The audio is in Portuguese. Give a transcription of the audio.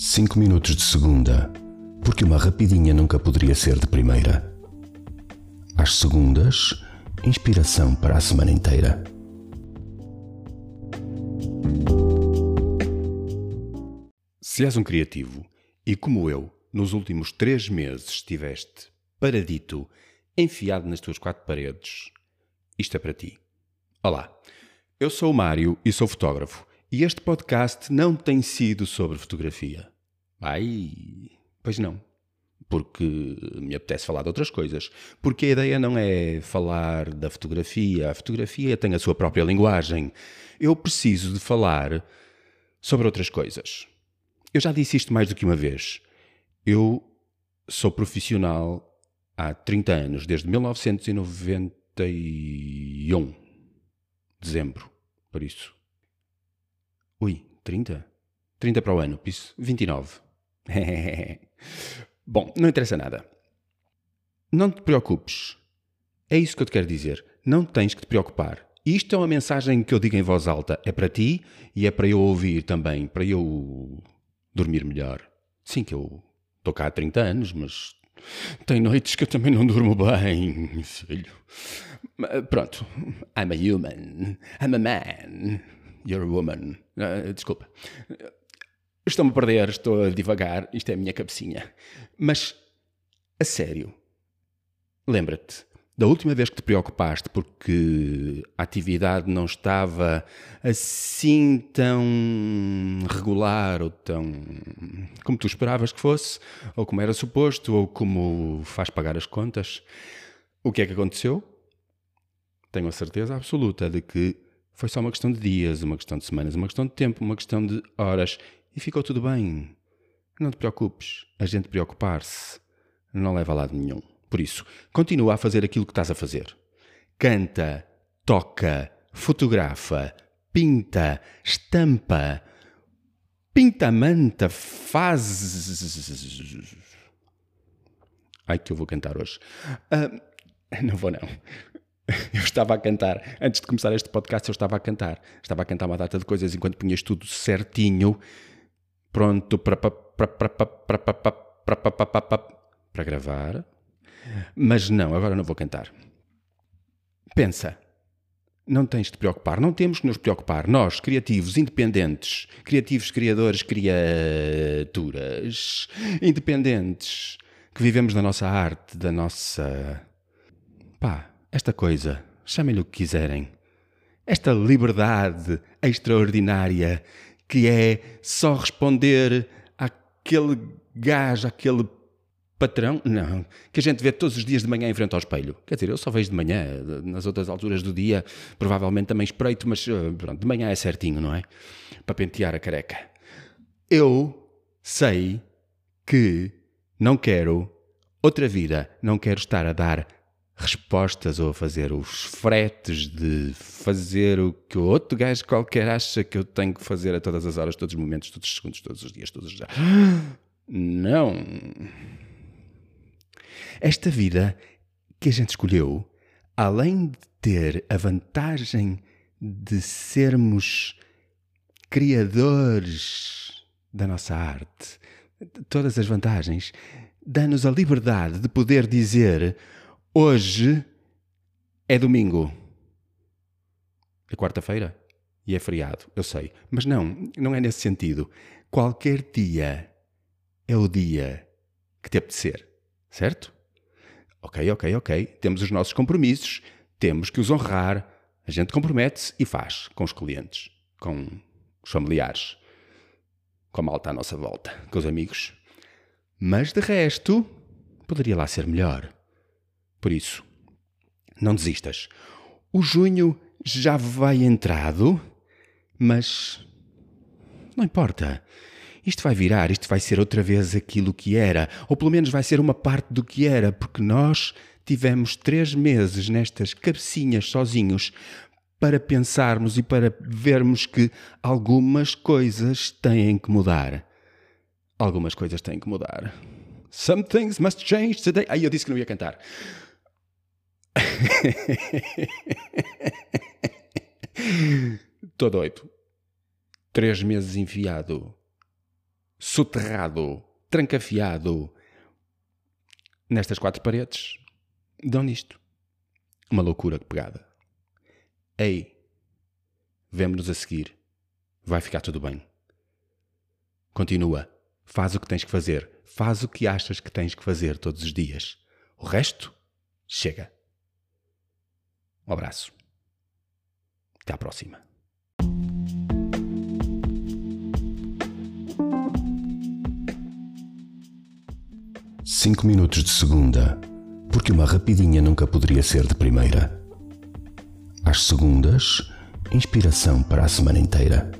5 minutos de segunda, porque uma rapidinha nunca poderia ser de primeira. Às segundas, inspiração para a semana inteira. Se és um criativo e, como eu, nos últimos três meses estiveste paradito, enfiado nas tuas quatro paredes, isto é para ti. Olá, eu sou o Mário e sou fotógrafo. E este podcast não tem sido sobre fotografia. Ai, pois não. Porque me apetece falar de outras coisas. Porque a ideia não é falar da fotografia. A fotografia tem a sua própria linguagem. Eu preciso de falar sobre outras coisas. Eu já disse isto mais do que uma vez. Eu sou profissional há 30 anos, desde 1991. Dezembro, por isso. Ui, 30? 30 para o ano, por isso 29. Bom, não interessa nada. Não te preocupes. É isso que eu te quero dizer. Não tens que te preocupar. Isto é uma mensagem que eu digo em voz alta. É para ti e é para eu ouvir também, para eu dormir melhor. Sim, que eu estou cá há 30 anos, mas tem noites que eu também não durmo bem, filho. Pronto. I'm a human. I'm a man. You're a woman. Uh, desculpa. Estou-me a perder, estou a divagar. Isto é a minha cabecinha. Mas, a sério, lembra-te da última vez que te preocupaste porque a atividade não estava assim tão regular ou tão como tu esperavas que fosse, ou como era suposto, ou como faz pagar as contas. O que é que aconteceu? Tenho a certeza absoluta de que foi só uma questão de dias, uma questão de semanas, uma questão de tempo, uma questão de horas e ficou tudo bem. Não te preocupes. A gente preocupar-se não leva a lado nenhum. Por isso, continua a fazer aquilo que estás a fazer. Canta, toca, fotografa, pinta, estampa, pinta manta, faz. Ai, que eu vou cantar hoje. Uh, não vou, não. Eu estava a cantar, antes de começar este podcast, eu estava a cantar. Estava a cantar uma data de coisas enquanto punhas tudo certinho, pronto para, para, para, para, para, para gravar. Mas não, agora não vou cantar. Pensa. Não tens de te preocupar, não temos que nos preocupar. Nós, criativos, independentes, criativos, criadores, criaturas, independentes, que vivemos da nossa arte, da nossa. pá, esta coisa, chamem-lhe o que quiserem. Esta liberdade extraordinária que é só responder àquele gajo, àquele patrão, não, que a gente vê todos os dias de manhã em frente ao espelho. Quer dizer, eu só vejo de manhã, nas outras alturas do dia, provavelmente também espreito, mas eh, pronto, de manhã é certinho, não é? Para pentear a careca. Eu sei que não quero outra vida, não quero estar a dar respostas ou a fazer os fretes de fazer o que o outro gajo qualquer acha que eu tenho que fazer a todas as horas, todos os momentos, todos os segundos, todos os dias, todos os dias. Não. Esta vida que a gente escolheu, além de ter a vantagem de sermos criadores da nossa arte, todas as vantagens, dá-nos a liberdade de poder dizer Hoje é domingo. É quarta-feira e é feriado, eu sei. Mas não, não é nesse sentido. Qualquer dia é o dia que te apetecer, certo? Ok, ok, ok. Temos os nossos compromissos, temos que os honrar. A gente compromete-se e faz com os clientes, com os familiares, com a malta à nossa volta, com os amigos. Mas de resto, poderia lá ser melhor. Por isso, não desistas. O junho já vai entrado, mas não importa. Isto vai virar, isto vai ser outra vez aquilo que era, ou pelo menos vai ser uma parte do que era, porque nós tivemos três meses nestas cabecinhas sozinhos para pensarmos e para vermos que algumas coisas têm que mudar. Algumas coisas têm que mudar. Some things must change today. Aí eu disse que não ia cantar. Estou doido. Três meses enfiado soterrado, trancafiado nestas quatro paredes, dão nisto. Uma loucura pegada. Ei, vemo-nos a seguir. Vai ficar tudo bem. Continua. Faz o que tens que fazer. Faz o que achas que tens que fazer todos os dias. O resto, chega. Um abraço. Até à próxima. Cinco minutos de segunda, porque uma rapidinha nunca poderia ser de primeira. Às segundas, inspiração para a semana inteira.